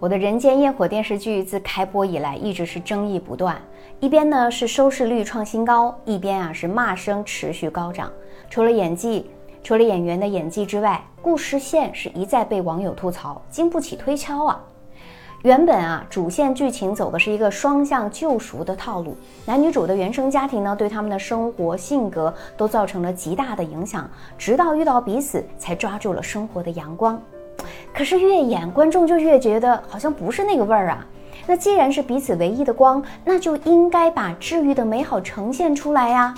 我的人间焰火电视剧自开播以来一直是争议不断，一边呢是收视率创新高，一边啊是骂声持续高涨。除了演技，除了演员的演技之外，故事线是一再被网友吐槽，经不起推敲啊。原本啊主线剧情走的是一个双向救赎的套路，男女主的原生家庭呢对他们的生活性格都造成了极大的影响，直到遇到彼此才抓住了生活的阳光。可是越演，观众就越觉得好像不是那个味儿啊。那既然是彼此唯一的光，那就应该把治愈的美好呈现出来呀。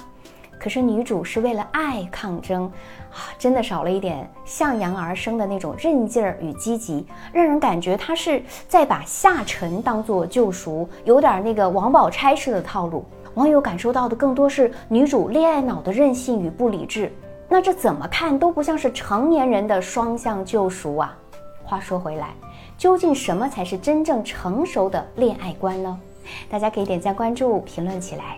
可是女主是为了爱抗争，啊，真的少了一点向阳而生的那种韧劲儿与积极，让人感觉她是在把下沉当做救赎，有点那个王宝钗式的套路。网友感受到的更多是女主恋爱脑的任性与不理智。那这怎么看都不像是成年人的双向救赎啊！话说回来，究竟什么才是真正成熟的恋爱观呢？大家可以点赞、关注、评论起来。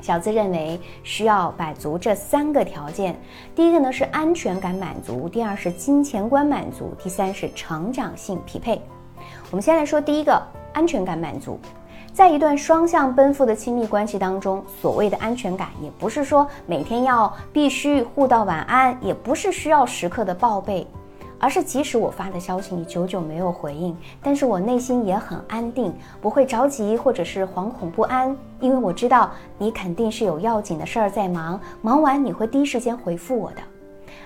小资认为需要满足这三个条件：第一个呢是安全感满足，第二是金钱观满足，第三是成长性匹配。我们先来说第一个，安全感满足。在一段双向奔赴的亲密关系当中，所谓的安全感，也不是说每天要必须互道晚安，也不是需要时刻的报备，而是即使我发的消息你久久没有回应，但是我内心也很安定，不会着急或者是惶恐不安，因为我知道你肯定是有要紧的事儿在忙，忙完你会第一时间回复我的。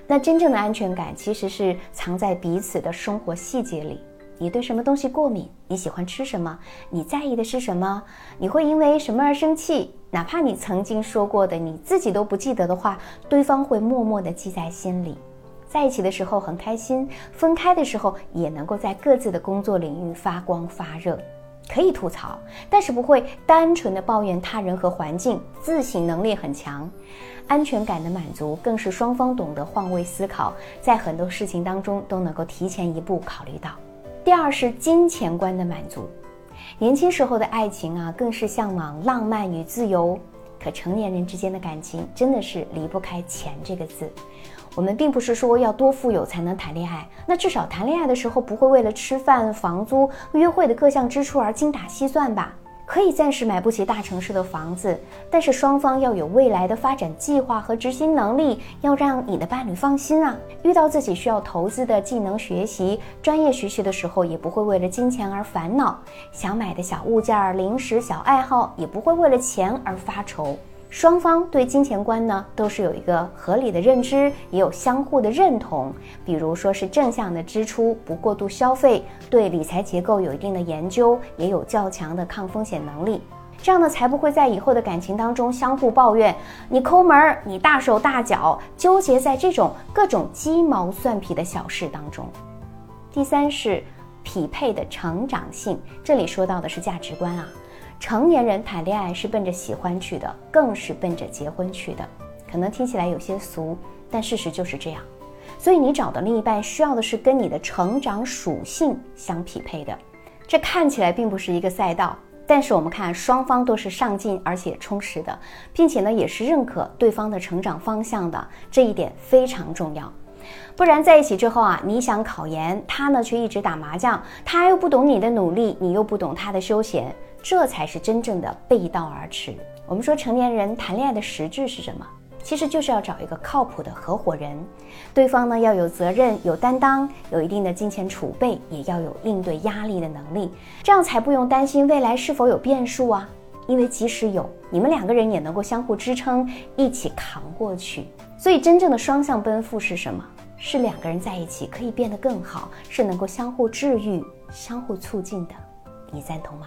那真正的安全感其实是藏在彼此的生活细节里。你对什么东西过敏？你喜欢吃什么？你在意的是什么？你会因为什么而生气？哪怕你曾经说过的你自己都不记得的话，对方会默默地记在心里。在一起的时候很开心，分开的时候也能够在各自的工作领域发光发热。可以吐槽，但是不会单纯的抱怨他人和环境。自省能力很强，安全感的满足更是双方懂得换位思考，在很多事情当中都能够提前一步考虑到。第二是金钱观的满足，年轻时候的爱情啊，更是向往浪漫与自由。可成年人之间的感情，真的是离不开钱这个字。我们并不是说要多富有才能谈恋爱，那至少谈恋爱的时候不会为了吃饭、房租、约会的各项支出而精打细算吧。可以暂时买不起大城市的房子，但是双方要有未来的发展计划和执行能力，要让你的伴侣放心啊。遇到自己需要投资的技能学习、专业学习的时候，也不会为了金钱而烦恼；想买的小物件、零食、小爱好，也不会为了钱而发愁。双方对金钱观呢，都是有一个合理的认知，也有相互的认同。比如说是正向的支出，不过度消费，对理财结构有一定的研究，也有较强的抗风险能力，这样呢才不会在以后的感情当中相互抱怨你抠门儿，你大手大脚，纠结在这种各种鸡毛蒜皮的小事当中。第三是匹配的成长性，这里说到的是价值观啊。成年人谈恋爱是奔着喜欢去的，更是奔着结婚去的。可能听起来有些俗，但事实就是这样。所以你找的另一半需要的是跟你的成长属性相匹配的。这看起来并不是一个赛道，但是我们看双方都是上进而且充实的，并且呢也是认可对方的成长方向的，这一点非常重要。不然在一起之后啊，你想考研，他呢却一直打麻将，他又不懂你的努力，你又不懂他的休闲。这才是真正的背道而驰。我们说成年人谈恋爱的实质是什么？其实就是要找一个靠谱的合伙人，对方呢要有责任、有担当、有一定的金钱储备，也要有应对压力的能力，这样才不用担心未来是否有变数啊。因为即使有，你们两个人也能够相互支撑，一起扛过去。所以真正的双向奔赴是什么？是两个人在一起可以变得更好，是能够相互治愈、相互促进的。你赞同吗？